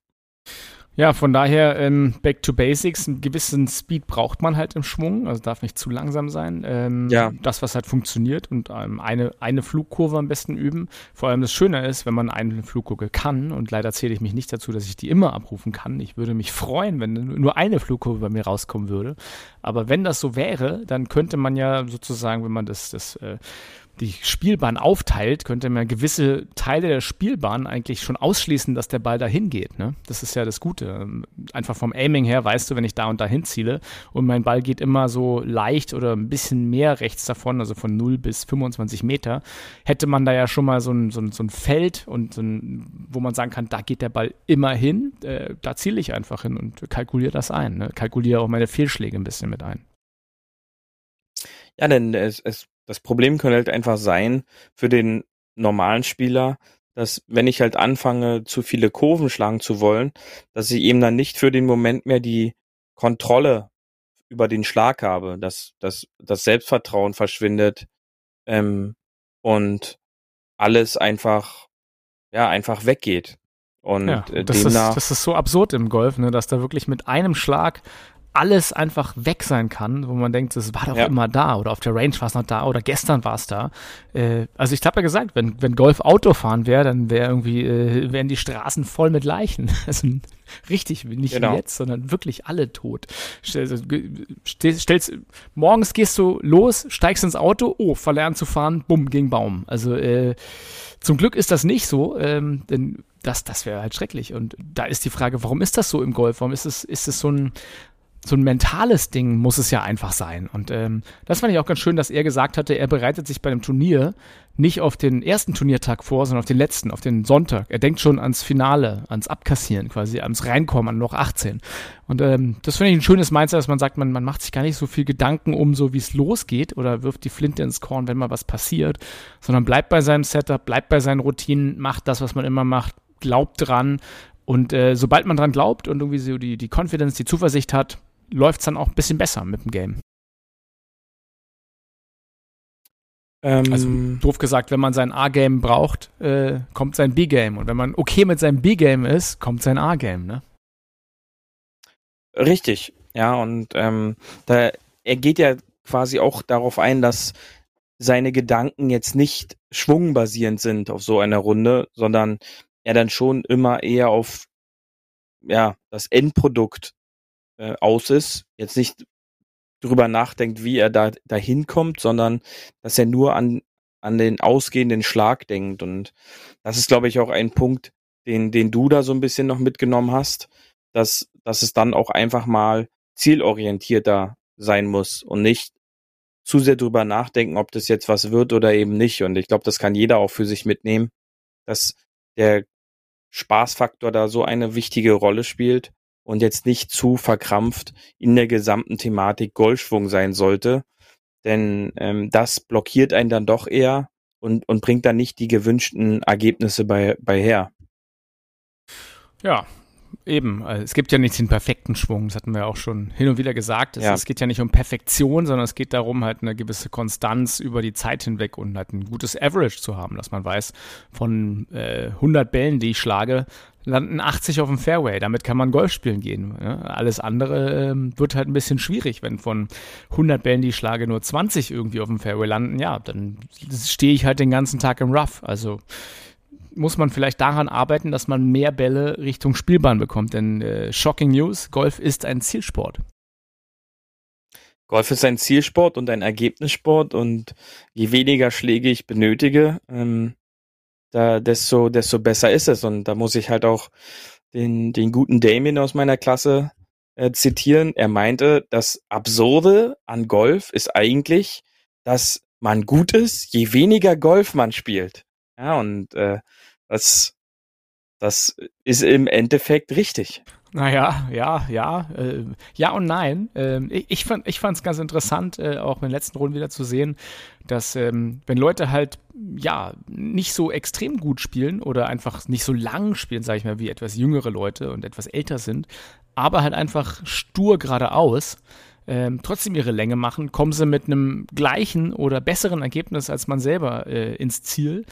Ja, von daher ähm, back to basics. Einen gewissen Speed braucht man halt im Schwung, also darf nicht zu langsam sein. Ähm, ja. Das, was halt funktioniert und ähm, eine, eine Flugkurve am besten üben. Vor allem das Schöne ist, wenn man eine Flugkurve kann und leider zähle ich mich nicht dazu, dass ich die immer abrufen kann. Ich würde mich freuen, wenn nur eine Flugkurve bei mir rauskommen würde. Aber wenn das so wäre, dann könnte man ja sozusagen, wenn man das, das äh, die Spielbahn aufteilt, könnte man gewisse Teile der Spielbahn eigentlich schon ausschließen, dass der Ball dahin geht. Ne? Das ist ja das Gute. Einfach vom Aiming her weißt du, wenn ich da und dahin ziele und mein Ball geht immer so leicht oder ein bisschen mehr rechts davon, also von 0 bis 25 Meter, hätte man da ja schon mal so ein, so ein, so ein Feld und so ein, wo man sagen kann, da geht der Ball immer hin, äh, da ziele ich einfach hin und kalkuliere das ein. Ne? Kalkuliere auch meine Fehlschläge ein bisschen mit ein. Ja, denn es, es das Problem könnte halt einfach sein für den normalen Spieler, dass wenn ich halt anfange, zu viele Kurven schlagen zu wollen, dass ich eben dann nicht für den Moment mehr die Kontrolle über den Schlag habe, dass, dass das Selbstvertrauen verschwindet ähm, und alles einfach ja einfach weggeht. Und ja, äh, das, demnach, ist, das ist so absurd im Golf, ne, dass da wirklich mit einem Schlag alles einfach weg sein kann, wo man denkt, es war doch ja. immer da oder auf der Range war es noch da oder gestern war es da. Äh, also ich habe ja gesagt, wenn, wenn Golf Auto fahren wäre, dann wäre irgendwie, äh, wären die Straßen voll mit Leichen. Also richtig, nicht genau. jetzt, sondern wirklich alle tot. Stellst, stellst, morgens gehst du los, steigst ins Auto, oh, verlernt zu fahren, bumm, gegen Baum. Also äh, zum Glück ist das nicht so, ähm, denn das, das wäre halt schrecklich. Und da ist die Frage, warum ist das so im Golf? Warum ist es, ist es so ein so ein mentales Ding muss es ja einfach sein. Und ähm, das fand ich auch ganz schön, dass er gesagt hatte, er bereitet sich bei dem Turnier nicht auf den ersten Turniertag vor, sondern auf den letzten, auf den Sonntag. Er denkt schon ans Finale, ans Abkassieren quasi, ans Reinkommen, an noch 18. Und ähm, das finde ich ein schönes Mindset, dass man sagt, man, man macht sich gar nicht so viel Gedanken um so, wie es losgeht oder wirft die Flinte ins Korn, wenn mal was passiert, sondern bleibt bei seinem Setup, bleibt bei seinen Routinen, macht das, was man immer macht, glaubt dran. Und äh, sobald man dran glaubt und irgendwie so die, die Confidence, die Zuversicht hat, läuft es dann auch ein bisschen besser mit dem Game. Ähm, also doof gesagt, wenn man sein A-Game braucht, äh, kommt sein B-Game. Und wenn man okay mit seinem B-Game ist, kommt sein A-Game, ne? Richtig, ja, und ähm, da, er geht ja quasi auch darauf ein, dass seine Gedanken jetzt nicht schwungbasierend sind auf so einer Runde, sondern er dann schon immer eher auf ja, das Endprodukt äh, aus ist. Jetzt nicht drüber nachdenkt, wie er da dahin kommt, sondern dass er nur an an den ausgehenden Schlag denkt und das ist glaube ich auch ein Punkt, den den du da so ein bisschen noch mitgenommen hast, dass dass es dann auch einfach mal zielorientierter sein muss und nicht zu sehr drüber nachdenken, ob das jetzt was wird oder eben nicht und ich glaube, das kann jeder auch für sich mitnehmen, dass der Spaßfaktor da so eine wichtige Rolle spielt und jetzt nicht zu verkrampft in der gesamten Thematik Golfschwung sein sollte. Denn ähm, das blockiert einen dann doch eher und, und bringt dann nicht die gewünschten Ergebnisse bei, bei her. Ja, Eben, also es gibt ja nicht den perfekten Schwung, das hatten wir auch schon hin und wieder gesagt. Es, ja. es, geht ja nicht um Perfektion, sondern es geht darum, halt eine gewisse Konstanz über die Zeit hinweg und halt ein gutes Average zu haben, dass man weiß, von äh, 100 Bällen, die ich schlage, landen 80 auf dem Fairway. Damit kann man Golf spielen gehen. Ja? Alles andere ähm, wird halt ein bisschen schwierig, wenn von 100 Bällen, die ich schlage, nur 20 irgendwie auf dem Fairway landen. Ja, dann stehe ich halt den ganzen Tag im Rough. Also muss man vielleicht daran arbeiten, dass man mehr Bälle Richtung Spielbahn bekommt. Denn äh, shocking News, Golf ist ein Zielsport. Golf ist ein Zielsport und ein Ergebnissport und je weniger Schläge ich benötige, ähm, da, desto, desto besser ist es. Und da muss ich halt auch den, den guten Damien aus meiner Klasse äh, zitieren. Er meinte, das Absurde an Golf ist eigentlich, dass man gut ist, je weniger Golf man spielt. Ja, und äh, das, das ist im Endeffekt richtig. Naja, ja, ja, äh, ja und nein. Ähm, ich, ich fand es ganz interessant, äh, auch in den letzten Runden wieder zu sehen, dass ähm, wenn Leute halt ja nicht so extrem gut spielen oder einfach nicht so lang spielen, sage ich mal, wie etwas jüngere Leute und etwas älter sind, aber halt einfach stur geradeaus, ähm, trotzdem ihre Länge machen, kommen sie mit einem gleichen oder besseren Ergebnis als man selber äh, ins Ziel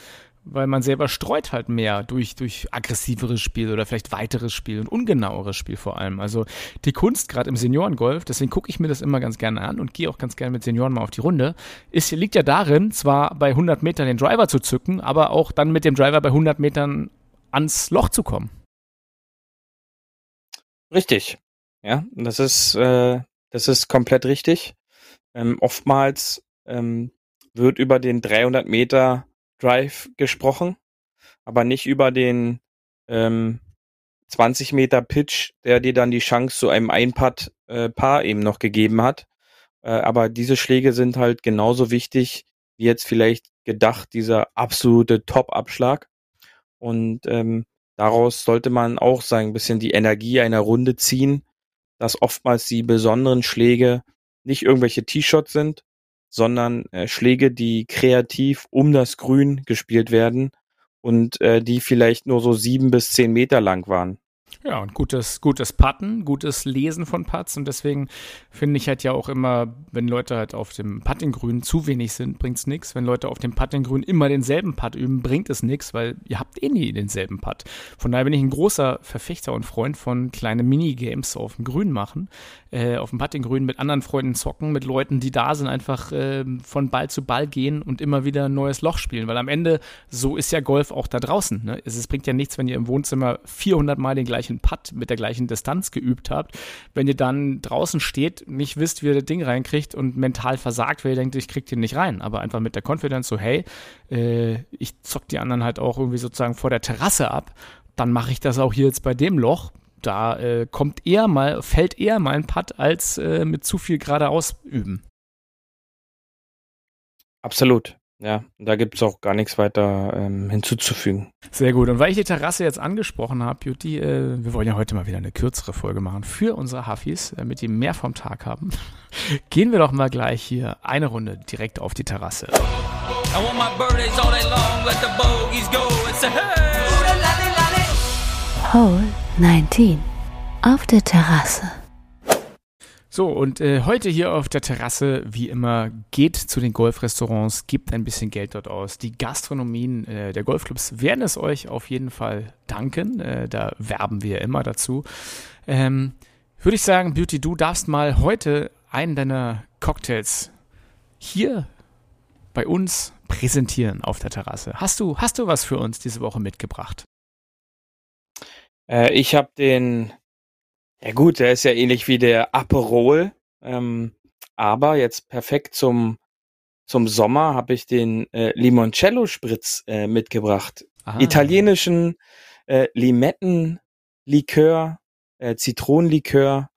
weil man selber streut halt mehr durch, durch aggressiveres Spiel oder vielleicht weiteres Spiel und ungenaueres Spiel vor allem. Also die Kunst gerade im Seniorengolf, deswegen gucke ich mir das immer ganz gerne an und gehe auch ganz gerne mit Senioren mal auf die Runde, ist, liegt ja darin, zwar bei 100 Metern den Driver zu zücken, aber auch dann mit dem Driver bei 100 Metern ans Loch zu kommen. Richtig. Ja, das ist, äh, das ist komplett richtig. Ähm, oftmals ähm, wird über den 300 Meter Drive gesprochen, aber nicht über den ähm, 20 Meter Pitch, der dir dann die Chance zu einem Einpad äh, Paar eben noch gegeben hat. Äh, aber diese Schläge sind halt genauso wichtig wie jetzt vielleicht gedacht dieser absolute Top-Abschlag. Und ähm, daraus sollte man auch sagen, ein bisschen die Energie einer Runde ziehen, dass oftmals die besonderen Schläge nicht irgendwelche T-Shots sind, sondern äh, Schläge, die kreativ um das Grün gespielt werden und äh, die vielleicht nur so sieben bis zehn Meter lang waren. Ja, und gutes, gutes Putten, gutes Lesen von Putts. Und deswegen finde ich halt ja auch immer, wenn Leute halt auf dem Puttinggrün zu wenig sind, bringt es nichts. Wenn Leute auf dem Puttinggrün immer denselben Putt üben, bringt es nichts, weil ihr habt eh nie denselben Putt. Von daher bin ich ein großer Verfechter und Freund von kleinen Minigames auf dem Grün machen, äh, auf dem Puttinggrün mit anderen Freunden zocken, mit Leuten, die da sind, einfach äh, von Ball zu Ball gehen und immer wieder ein neues Loch spielen. Weil am Ende, so ist ja Golf auch da draußen. Ne? Es, es bringt ja nichts, wenn ihr im Wohnzimmer 400 Mal den gleichen Putt mit der gleichen Distanz geübt habt, wenn ihr dann draußen steht, nicht wisst, wie ihr das Ding reinkriegt und mental versagt, weil ihr denkt, ich krieg den nicht rein. Aber einfach mit der Confidence so, hey, äh, ich zock die anderen halt auch irgendwie sozusagen vor der Terrasse ab, dann mache ich das auch hier jetzt bei dem Loch Da äh, kommt eher mal, fällt eher mal ein Putt als äh, mit zu viel geradeaus üben. Absolut. Ja, da gibt es auch gar nichts weiter ähm, hinzuzufügen. Sehr gut. Und weil ich die Terrasse jetzt angesprochen habe, Beauty, äh, wir wollen ja heute mal wieder eine kürzere Folge machen für unsere Huffis, damit die mehr vom Tag haben. Gehen wir doch mal gleich hier eine Runde direkt auf die Terrasse. Hole 19 auf der Terrasse. So, und äh, heute hier auf der Terrasse, wie immer, geht zu den Golfrestaurants, gibt ein bisschen Geld dort aus. Die Gastronomien äh, der Golfclubs werden es euch auf jeden Fall danken. Äh, da werben wir immer dazu. Ähm, Würde ich sagen, Beauty, du darfst mal heute einen deiner Cocktails hier bei uns präsentieren auf der Terrasse. Hast du, hast du was für uns diese Woche mitgebracht? Äh, ich habe den ja gut, der ist ja ähnlich wie der Aperol, ähm, aber jetzt perfekt zum zum Sommer habe ich den äh, Limoncello Spritz äh, mitgebracht. Ah. Italienischen äh, Limettenlikör, äh, Zitronenlikör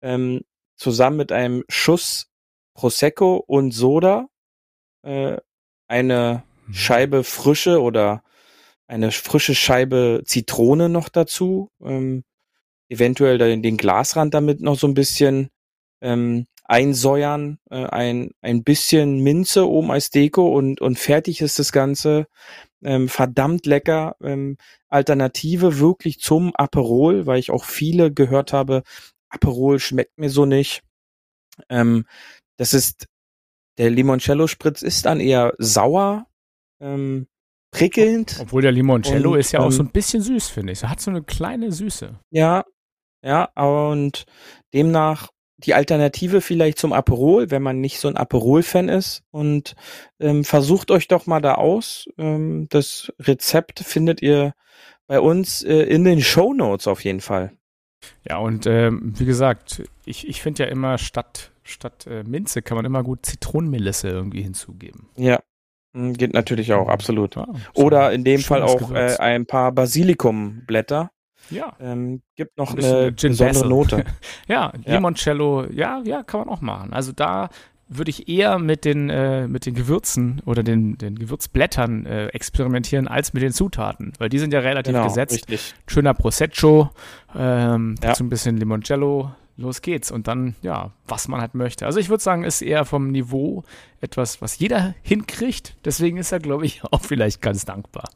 ähm, zusammen mit einem Schuss Prosecco und Soda, äh, eine mhm. Scheibe frische oder eine frische Scheibe Zitrone noch dazu. Ähm, eventuell den, den Glasrand damit noch so ein bisschen ähm, einsäuern, äh, ein, ein bisschen Minze oben als Deko und, und fertig ist das Ganze. Ähm, verdammt lecker. Ähm, Alternative wirklich zum Aperol, weil ich auch viele gehört habe, Aperol schmeckt mir so nicht. Ähm, das ist, der Limoncello-Spritz ist dann eher sauer, ähm, prickelnd. Obwohl der Limoncello und, ist ja auch so ähm, ein bisschen süß, finde ich. Er hat so eine kleine Süße. Ja, ja, und demnach die Alternative vielleicht zum Aperol, wenn man nicht so ein Aperol-Fan ist. Und ähm, versucht euch doch mal da aus. Ähm, das Rezept findet ihr bei uns äh, in den Show Notes auf jeden Fall. Ja, und ähm, wie gesagt, ich, ich finde ja immer statt, statt äh, Minze kann man immer gut Zitronenmelisse irgendwie hinzugeben. Ja, geht natürlich auch, absolut. Ja, Oder in dem Fall auch äh, ein paar Basilikumblätter ja. Ähm, gibt noch ein eine besondere Note. ja, Limoncello, ja, ja, kann man auch machen. Also da würde ich eher mit den, äh, mit den Gewürzen oder den, den Gewürzblättern äh, experimentieren als mit den Zutaten, weil die sind ja relativ genau, gesetzt. Richtig. Schöner Prosecco, ähm, ja. dazu ein bisschen Limoncello, los geht's. Und dann, ja, was man halt möchte. Also ich würde sagen, ist eher vom Niveau etwas, was jeder hinkriegt. Deswegen ist er, glaube ich, auch vielleicht ganz dankbar.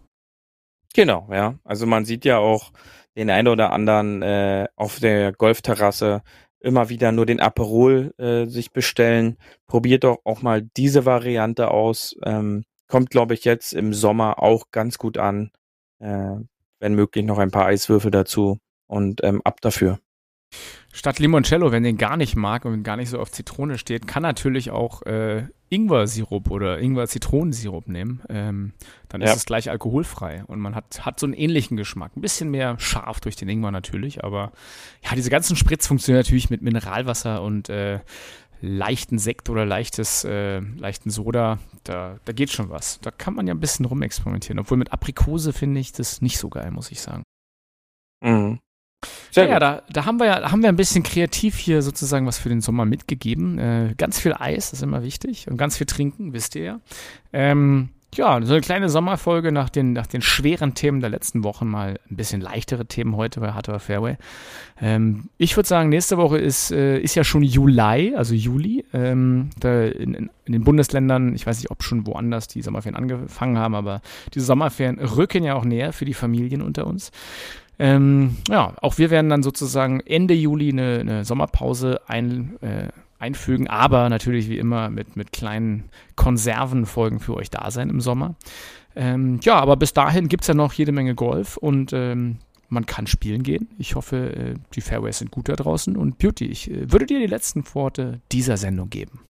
Genau, ja. Also man sieht ja auch, den einen oder anderen äh, auf der Golfterrasse immer wieder nur den Aperol äh, sich bestellen. Probiert doch auch mal diese Variante aus. Ähm, kommt, glaube ich, jetzt im Sommer auch ganz gut an. Äh, wenn möglich noch ein paar Eiswürfel dazu und ähm, ab dafür. Statt Limoncello, wenn den gar nicht mag und gar nicht so auf Zitrone steht, kann natürlich auch äh, Ingwer-Sirup oder Ingwer-Zitronensirup nehmen. Ähm, dann ja. ist es gleich alkoholfrei und man hat, hat so einen ähnlichen Geschmack. Ein bisschen mehr scharf durch den Ingwer natürlich, aber ja, diese ganzen Spritz funktionieren natürlich mit Mineralwasser und äh, leichten Sekt oder leichtes, äh, leichten Soda. Da, da geht schon was. Da kann man ja ein bisschen rumexperimentieren. Obwohl mit Aprikose finde ich das nicht so geil, muss ich sagen. Mhm. Sehr ja, da, da haben wir ja haben wir ein bisschen kreativ hier sozusagen was für den Sommer mitgegeben. Äh, ganz viel Eis ist immer wichtig und ganz viel trinken, wisst ihr ja. Ähm, ja, so eine kleine Sommerfolge nach den, nach den schweren Themen der letzten Wochen, mal ein bisschen leichtere Themen heute bei Hardware Fairway. Ähm, ich würde sagen, nächste Woche ist, äh, ist ja schon Juli, also Juli. Ähm, da in, in, in, den Bundesländern, ich weiß nicht, ob schon woanders die Sommerferien angefangen haben, aber diese Sommerferien rücken ja auch näher für die Familien unter uns. Ähm, ja, auch wir werden dann sozusagen Ende Juli eine, eine Sommerpause ein, äh, einfügen, aber natürlich wie immer mit, mit kleinen Konservenfolgen für euch da sein im Sommer. Ähm, ja, aber bis dahin gibt es ja noch jede Menge Golf und ähm, man kann spielen gehen. Ich hoffe, äh, die Fairways sind gut da draußen. Und Beauty, ich äh, würde dir die letzten Worte dieser Sendung geben.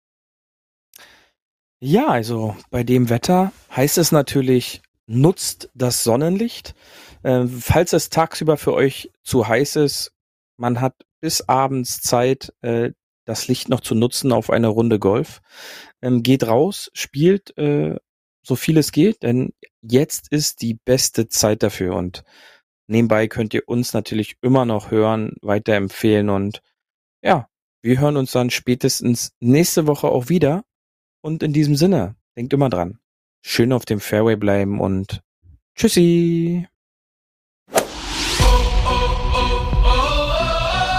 Ja, also bei dem Wetter heißt es natürlich, nutzt das Sonnenlicht. Äh, falls es tagsüber für euch zu heiß ist, man hat bis abends Zeit, äh, das Licht noch zu nutzen auf eine Runde Golf. Ähm, geht raus, spielt äh, so viel es geht, denn jetzt ist die beste Zeit dafür und Nebenbei könnt ihr uns natürlich immer noch hören, weiterempfehlen und ja, wir hören uns dann spätestens nächste Woche auch wieder. Und in diesem Sinne, denkt immer dran. Schön auf dem Fairway bleiben und tschüssi.